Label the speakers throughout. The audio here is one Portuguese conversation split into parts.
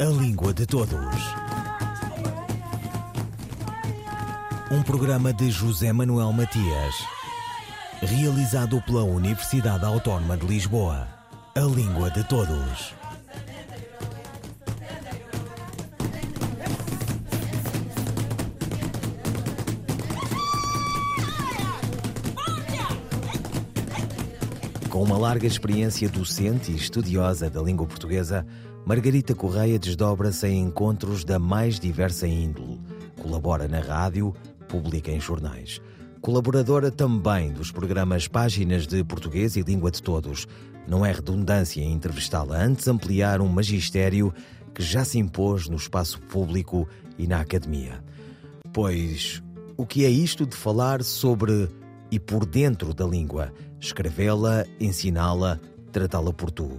Speaker 1: A Língua de Todos. Um programa de José Manuel Matias, realizado pela Universidade Autónoma de Lisboa. A Língua de Todos. Com uma larga experiência docente e estudiosa da língua portuguesa, Margarita Correia desdobra-se em encontros da mais diversa índole. Colabora na rádio, publica em jornais. Colaboradora também dos programas Páginas de Português e Língua de Todos. Não é redundância entrevistá-la, antes ampliar um magistério que já se impôs no espaço público e na academia. Pois, o que é isto de falar sobre e por dentro da língua? escrevê-la, ensiná-la, tratá-la por tu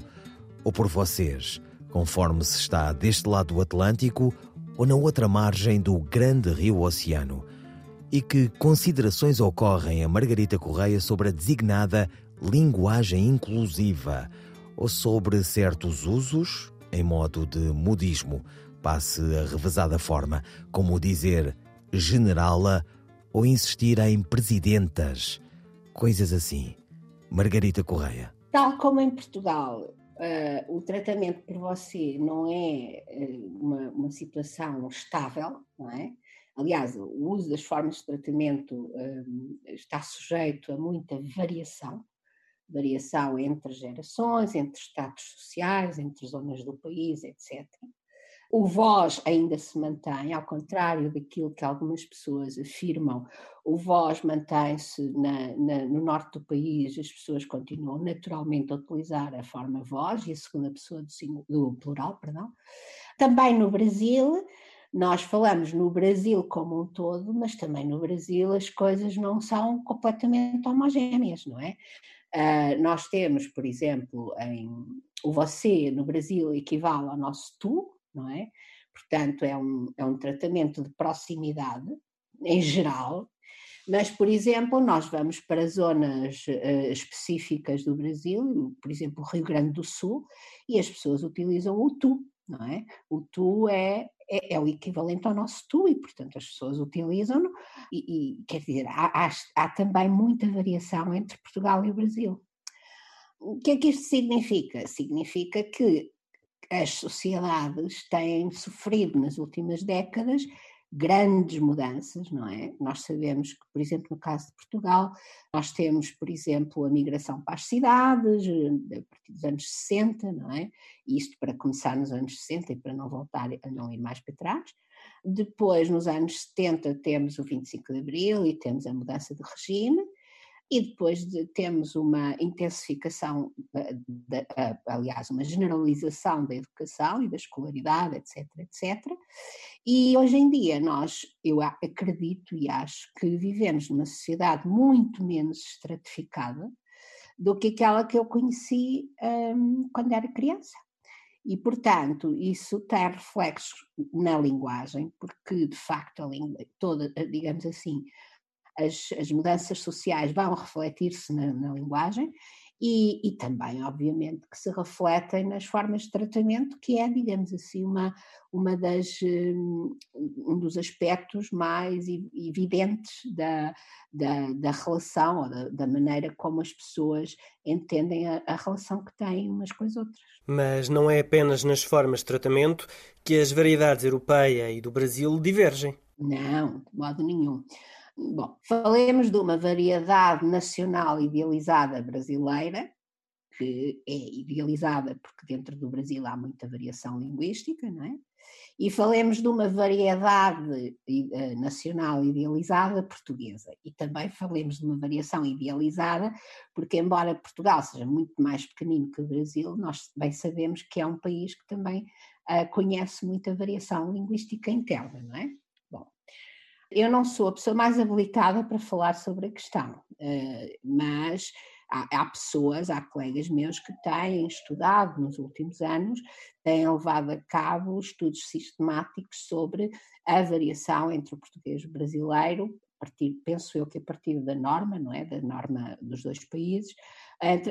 Speaker 1: ou por vocês, conforme se está deste lado do Atlântico ou na outra margem do grande rio Oceano. E que considerações ocorrem a Margarita Correia sobre a designada linguagem inclusiva ou sobre certos usos em modo de modismo, passe a revezada forma, como dizer generala ou insistir em presidentas, coisas assim. Margarita Correia.
Speaker 2: Tal como em Portugal, uh, o tratamento por você não é uh, uma, uma, situação estável, não é? Aliás, o uso das formas de tratamento uh, está sujeito a muita variação, variação entre gerações, entre estados sociais, entre zonas do país, etc. O voz ainda se mantém, ao contrário daquilo que algumas pessoas afirmam, o voz mantém-se no norte do país, as pessoas continuam naturalmente a utilizar a forma voz e a segunda pessoa do, do plural, perdão. Também no Brasil, nós falamos no Brasil como um todo, mas também no Brasil as coisas não são completamente homogéneas, não é? Uh, nós temos, por exemplo, em, o você no Brasil equivale ao nosso tu, não é? Portanto, é um, é um tratamento de proximidade, em geral, mas, por exemplo, nós vamos para zonas uh, específicas do Brasil, por exemplo, o Rio Grande do Sul, e as pessoas utilizam o tu, não é? O tu é, é, é o equivalente ao nosso tu, e, portanto, as pessoas utilizam-no, e, e, quer dizer, há, há, há também muita variação entre Portugal e o Brasil. O que é que isto significa? Significa que as sociedades têm sofrido nas últimas décadas grandes mudanças, não é? Nós sabemos que, por exemplo, no caso de Portugal, nós temos, por exemplo, a migração para as cidades, eh, a partir dos anos 60, não é? Isto para começar nos anos 60 e para não voltar a não ir mais para trás. Depois, nos anos 70, temos o 25 de Abril e temos a mudança de regime, e depois de, temos uma intensificação, de, aliás, uma generalização da educação e da escolaridade, etc, etc. E hoje em dia nós, eu acredito e acho que vivemos numa sociedade muito menos estratificada do que aquela que eu conheci um, quando era criança. E, portanto, isso tem reflexos na linguagem, porque, de facto, a língua toda, digamos assim, as, as mudanças sociais vão refletir-se na, na, linguagem e, e, também, obviamente, que se refletem nas formas de tratamento, que é, digamos assim, uma, uma das, hum, um dos aspectos mais evidentes da, da, da relação, ou da, da, maneira como as pessoas entendem a, a relação que têm umas com as outras.
Speaker 3: Mas não é apenas nas formas de tratamento que as variedades europeia e do Brasil divergem.
Speaker 2: Não, de modo nenhum. Bom, falemos de uma variedade nacional idealizada brasileira, que é idealizada porque dentro do Brasil há muita variação linguística, não é? E falemos de uma variedade eh, nacional idealizada portuguesa. E também falemos de uma variação idealizada, porque, embora Portugal seja muito mais pequenino que o Brasil, nós bem sabemos que é um país que também uh, conhece muita variação linguística interna, não é? Eu não sou a pessoa mais habilitada para falar sobre a questão, eh, mas há, pessoas, há colegas meus que têm estudado nos últimos anos, têm levado a cabo estudos sistemáticos sobre a variação entre o português brasileiro, partir, penso eu que a partir da norma, não é? Da norma dos dois países,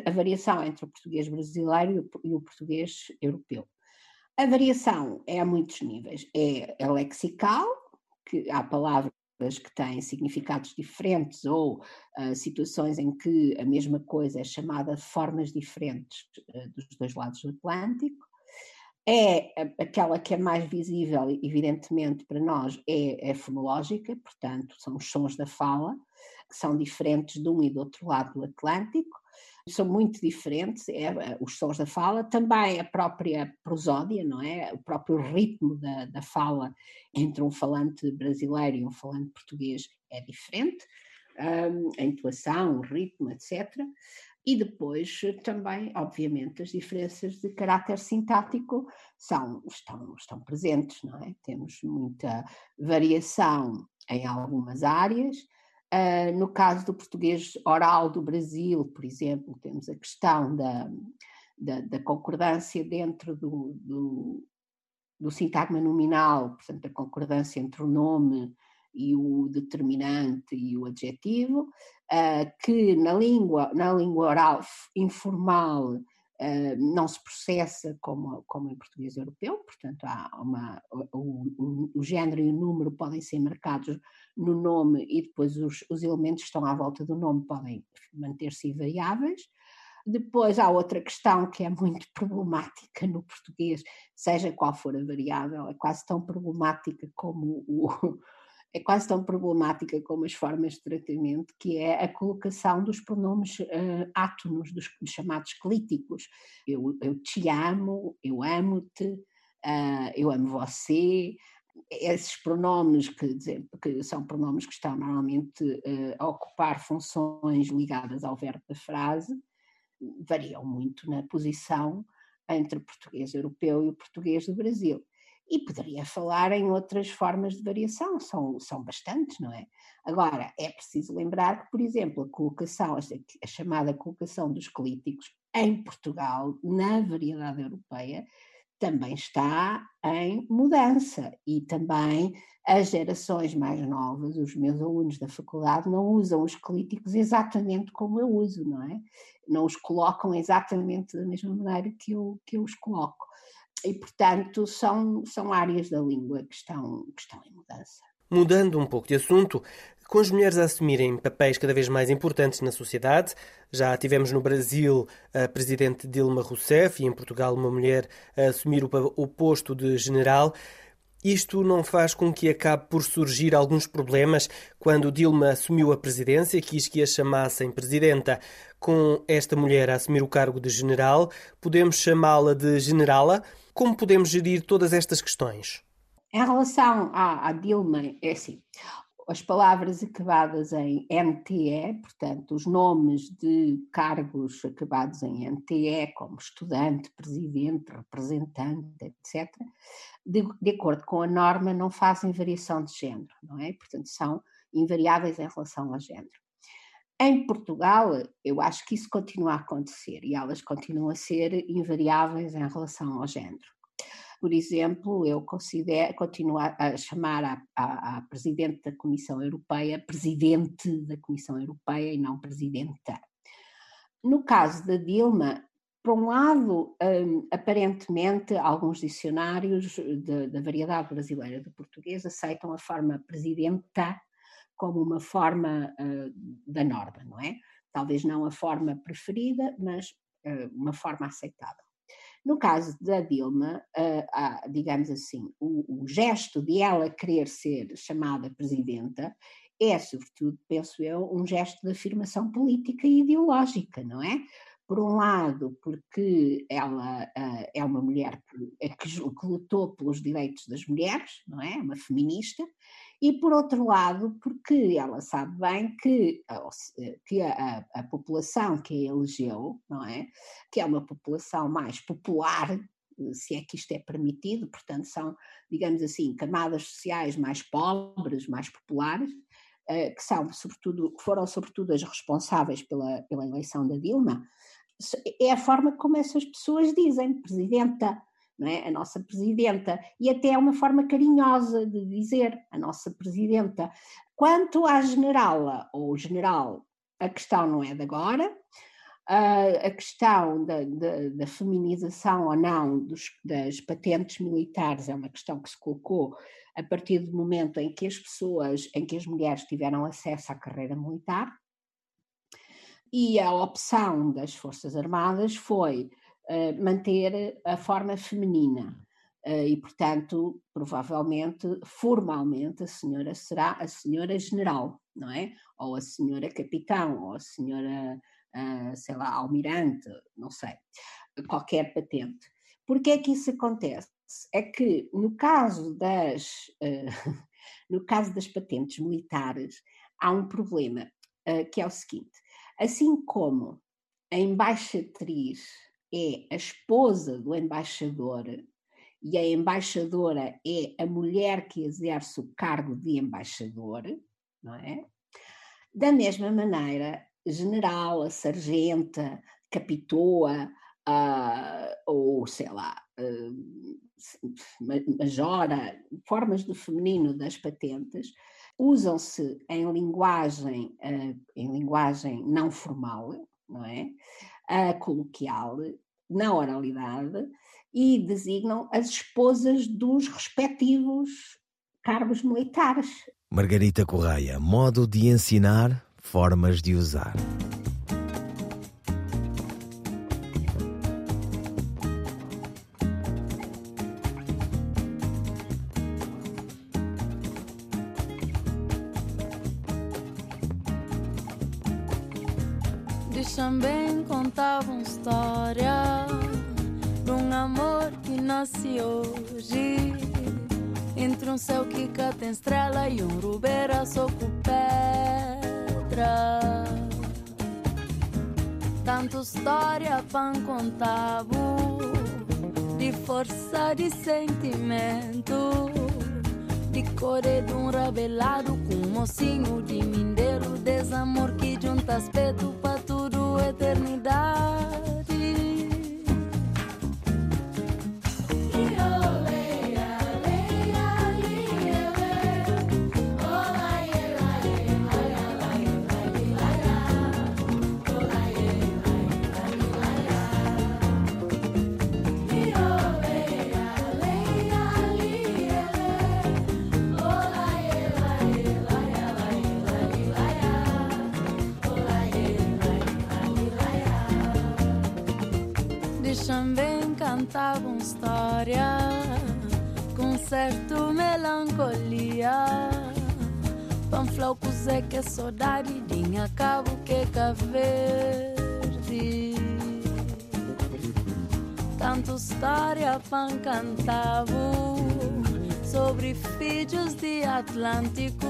Speaker 2: a variação entre o português brasileiro e o português europeu. A variação é a muitos níveis. É, é lexical, que há palavras que têm significados diferentes ou uh, situações em que a mesma coisa é chamada de formas diferentes uh, dos dois lados do Atlântico. É aquela que é mais visível, evidentemente, para nós, é, é fonológica, portanto, são os sons da fala, que são diferentes de um e do outro lado do Atlântico são muito diferentes, é, é, os sons da fala, também a própria prosódia, não é? O próprio ritmo da, da fala entre um falante brasileiro e um falante português é diferente, um, a intuação, o ritmo, etc. E depois também, obviamente, as diferenças de caráter sintático são, estão, estão presentes, não é? Temos muita variação em algumas áreas, Uh, no caso do português oral do Brasil, por exemplo, temos a questão da, da, da concordância dentro do, do, do, sintagma nominal, portanto, a concordância entre o nome e o determinante e o adjetivo, uh, que na língua, na língua oral informal Uh, não se processa como, como em português europeu, portanto, há uma, o, o, o, género e o número podem ser marcados no nome e depois os, os elementos que estão à volta do nome podem manter-se invariáveis. Depois há outra questão que é muito problemática no português, seja qual for a variável, é quase tão problemática como o, é quase tão problemática como as formas de tratamento, que é a colocação dos pronomes uh, átonos, dos, dos, chamados clíticos. Eu, eu, te amo, eu amo-te, uh, eu amo você. Esses pronomes que, que são pronomes que estão normalmente uh, a ocupar funções ligadas ao verbo da frase, variam muito na posição entre o português europeu e o português do Brasil. E poderia falar em outras formas de variação, são, são bastantes, não é? Agora, é preciso lembrar que, por exemplo, a colocação, a chamada colocação dos clíticos em Portugal, na variedade europeia, também está em mudança e também as gerações mais novas, os meus alunos da faculdade, não usam os clíticos exatamente como eu uso, não é? Não os colocam exatamente da mesma maneira que eu, que eu os coloco e, portanto, são, são áreas da língua que estão, que estão em mudança.
Speaker 3: Mudando um pouco de assunto, com as mulheres a assumirem papéis cada vez mais importantes na sociedade, já tivemos no Brasil a presidente Dilma Rousseff e em Portugal uma mulher a assumir o, posto de general. Isto não faz com que acabe por surgir alguns problemas quando Dilma assumiu a presidência, quis que a chamassem presidenta. Com esta mulher a assumir o cargo de general, podemos chamá-la de generala? Como podemos gerir todas estas questões?
Speaker 2: Em relação à, à Dilma, é assim, as palavras acabadas em NTE, portanto, os nomes de cargos acabados em NTE, como estudante, presidente, representante, etc., de, de, acordo com a norma, não fazem variação de género, não é? Portanto, são invariáveis em relação ao género. Em Portugal, eu acho que isso continua a acontecer e elas continuam a ser invariáveis em relação ao género. Por exemplo, eu considero, continuo a chamar a, a, a, Presidente da Comissão Europeia Presidente da Comissão Europeia e não Presidenta. No caso da Dilma, por um lado, um, aparentemente, alguns dicionários da variedade brasileira do português aceitam a forma Presidenta como uma forma uh, da norma, não é? Talvez não a forma preferida, mas uh, uma forma aceitável. No caso da Dilma, uh, digamos assim, o, o, gesto de ela querer ser chamada presidenta é, sobretudo, penso eu, um gesto de afirmação política e ideológica, não é? Por um lado, porque ela uh, é uma mulher que, que lutou pelos direitos das mulheres, não é? Uma feminista, e por outro lado, porque ela sabe bem que, que a, a, população que a elegeu, não é? Que é uma população mais popular, se é que isto é permitido, portanto, são, digamos assim, camadas sociais mais pobres, mais populares, eh, que são sobretudo, foram sobretudo as responsáveis pela, pela eleição da Dilma, é a forma como essas pessoas dizem, Presidenta, é? a nossa presidenta, e até é uma forma carinhosa de dizer a nossa presidenta. Quanto à generala ou general, a questão não é de agora. a questão da, da, da, feminização ou não dos, das patentes militares é uma questão que se colocou a partir do momento em que as pessoas, em que as mulheres tiveram acesso à carreira militar, e a opção das Forças Armadas foi uh, manter a forma feminina. Uh, e, portanto, provavelmente, formalmente, a senhora será a senhora general, não é? Ou a senhora capitão, ou a senhora, uh, sei lá, almirante, não sei, qualquer patente. Por que é que isso acontece? É que no caso das, no caso das patentes militares, há um problema, que é o seguinte: Assim como a embaixatriz é a esposa do embaixador e a embaixadora é a mulher que exerce o cargo de embaixador, não é? Da mesma maneira, general, a sargenta, capitoa, uh, ou sei lá, uh, majora, formas do feminino das patentes, usam-se em linguagem, uh, em linguagem não formal, não é? Uh, coloquial, na oralidade, e designam as esposas dos respectivos cargos militares.
Speaker 1: Margarita Correia, modo de ensinar, formas de usar.
Speaker 4: Também contavam história de um amor que nasce hoje. Entre um céu que cá tem estrela e um rubeira só com pedra. Tanto história pan contavo de força de sentimento. De core de um rabelado com um mocinho de mindeiro. Desamor que junta aspecto para eternidade. É que é saudade, dinha cabo que é verde. Tanto história pan cantavo sobre filhos de Atlântico.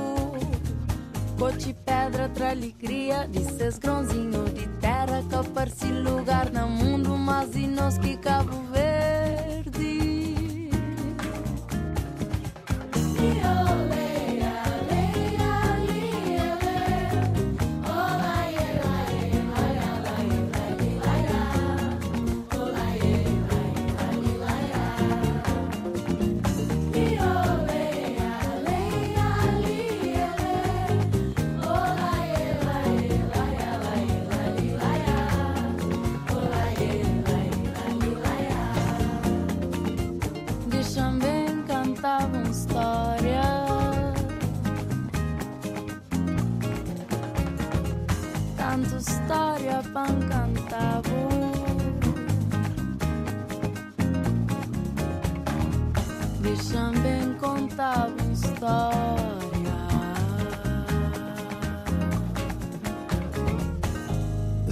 Speaker 4: Coche pedra tra alegria, disses grãozinho de terra que aparece lugar no mundo, mas e nós que Cabo Verde.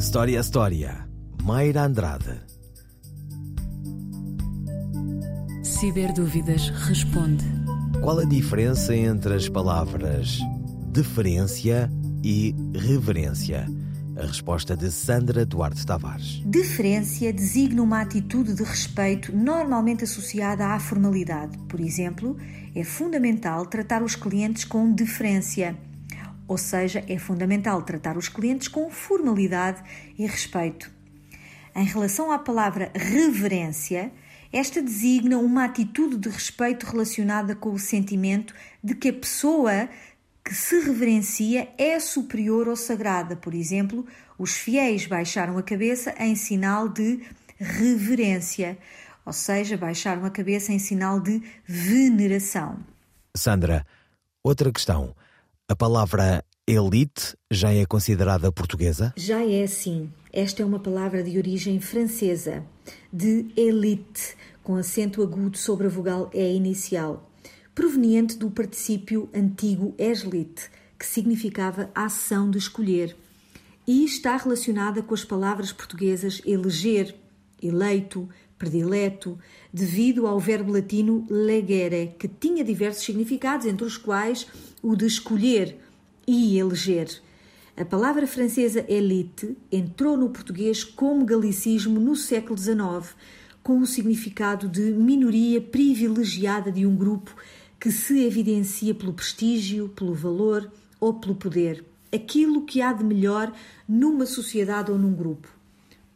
Speaker 1: História a História. Mayra Andrade.
Speaker 5: Ciberdúvidas responde.
Speaker 1: Qual a diferença entre as palavras deferência e reverência? A resposta de Sandra Duarte Tavares.
Speaker 6: Deferência designa uma atitude de respeito normalmente associada à formalidade. Por exemplo, é fundamental tratar os clientes com deferência ou seja, é fundamental tratar os clientes com formalidade e respeito. Em relação à palavra reverência, esta designa uma atitude de respeito relacionada com o sentimento de que a pessoa que se reverencia é superior ou sagrada. Por exemplo, os fiéis baixaram a cabeça em sinal de reverência, ou seja, baixaram a cabeça em sinal de veneração.
Speaker 1: Sandra, outra questão. A palavra elite já é considerada portuguesa?
Speaker 6: Já é, sim. Esta é uma palavra de origem francesa, de elite, com acento agudo sobre a vogal E inicial proveniente do particípio antigo eslit, que significava ação de escolher, e está relacionada com as palavras portuguesas eleger, eleito, predileto, devido ao verbo latino legere, que tinha diversos significados, entre os quais o de escolher e eleger. A palavra francesa elite entrou no português como galicismo no século XIX, com o significado de minoria privilegiada de um grupo que se evidencia pelo prestígio, pelo valor ou pelo poder, aquilo que há de melhor numa sociedade ou num grupo.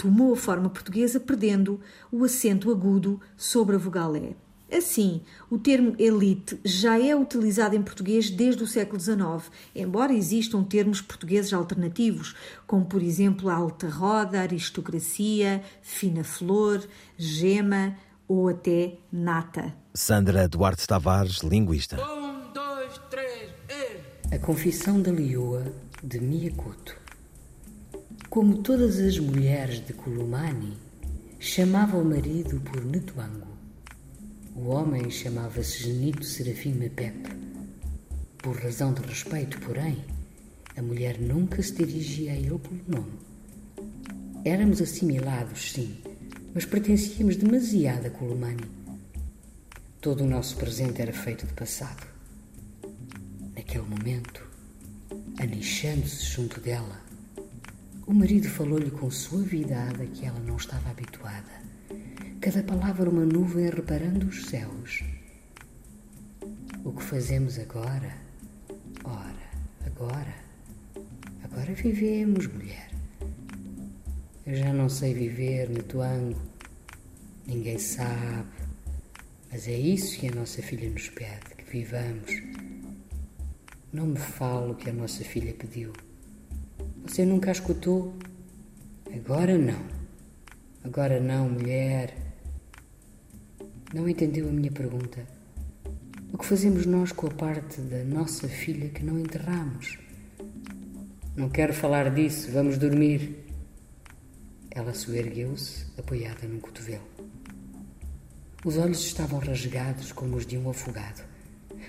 Speaker 6: Tomou a forma portuguesa perdendo o acento agudo sobre a vogal E. Assim, o termo elite já é utilizado em português desde o século XIX, embora existam termos portugueses alternativos, como por exemplo alta roda, aristocracia, fina flor, gema ou até nata.
Speaker 1: Sandra Duarte Tavares, linguista.
Speaker 5: Um, dois, três,
Speaker 7: e... A Confissão da Lioa, de Miyakoto. Como todas as mulheres de Kulumani, chamava o marido por Netuango. O homem chamava-se Genito Serafim Mepep. Por razão de respeito, porém, a mulher nunca se dirigia a ele pelo nome. Éramos assimilados, sim, mas pertencíamos demasiado a Kulumani Todo o nosso presente era feito de passado. Naquele momento, anichando-se junto dela, o marido falou-lhe com suavidade a que ela não estava habituada. Cada palavra uma nuvem reparando os céus. O que fazemos agora? Ora, agora. Agora vivemos, mulher. Eu já não sei viver, Netuango. Ninguém sabe. Mas é isso que a nossa filha nos pede, que vivamos. Não me fale o que a nossa filha pediu. Você nunca escutou? Agora não. Agora não, mulher. Não entendeu a minha pergunta? O que fazemos nós com a parte da nossa filha que não enterramos? Não quero falar disso, vamos dormir. Ela soergueu-se, apoiada num cotovelo. Os olhos estavam rasgados como os de um afogado.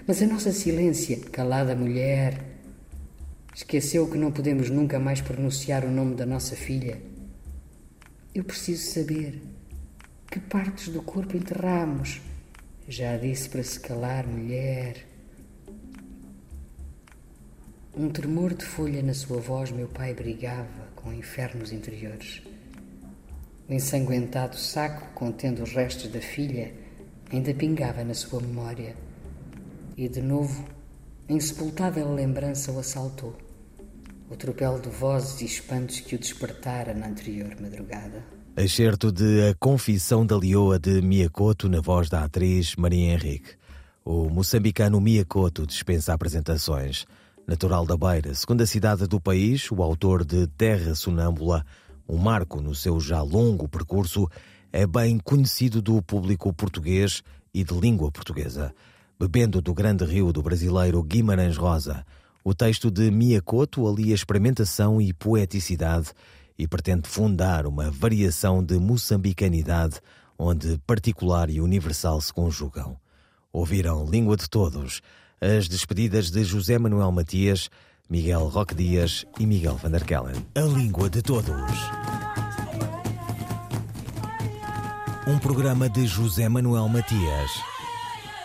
Speaker 7: Mas a nossa silência, calada mulher, esqueceu que não podemos nunca mais pronunciar o nome da nossa filha. Eu preciso saber que partes do corpo enterramos. Já disse para se calar, mulher. Um tremor de folha na sua voz, meu pai brigava com infernos interiores. O ensanguentado saco contendo os restos da filha ainda pingava na sua memória. E de novo, a insepultável lembrança o assaltou. O tropel de vozes e espantos que o despertara na anterior madrugada.
Speaker 1: Excerto de A Confissão da Lioa de Miyakoto na voz da atriz Maria Henrique. O moçambicano Miyakoto dispensa apresentações. Natural da Beira, segunda cidade do país, o autor de Terra Sonâmbula um marco no seu já longo percurso, é bem conhecido do público português e de língua portuguesa. Bebendo do grande rio do brasileiro Guimarães Rosa, o texto de Miyakoto alia experimentação e poeticidade e pretende fundar uma variação de moçambicanidade onde particular e universal se conjugam. Ouviram Língua de Todos, as despedidas de José Manuel Matias, Miguel Roque Dias e Miguel van der Kellen. A Língua de Todos. Um programa de José Manuel Matias,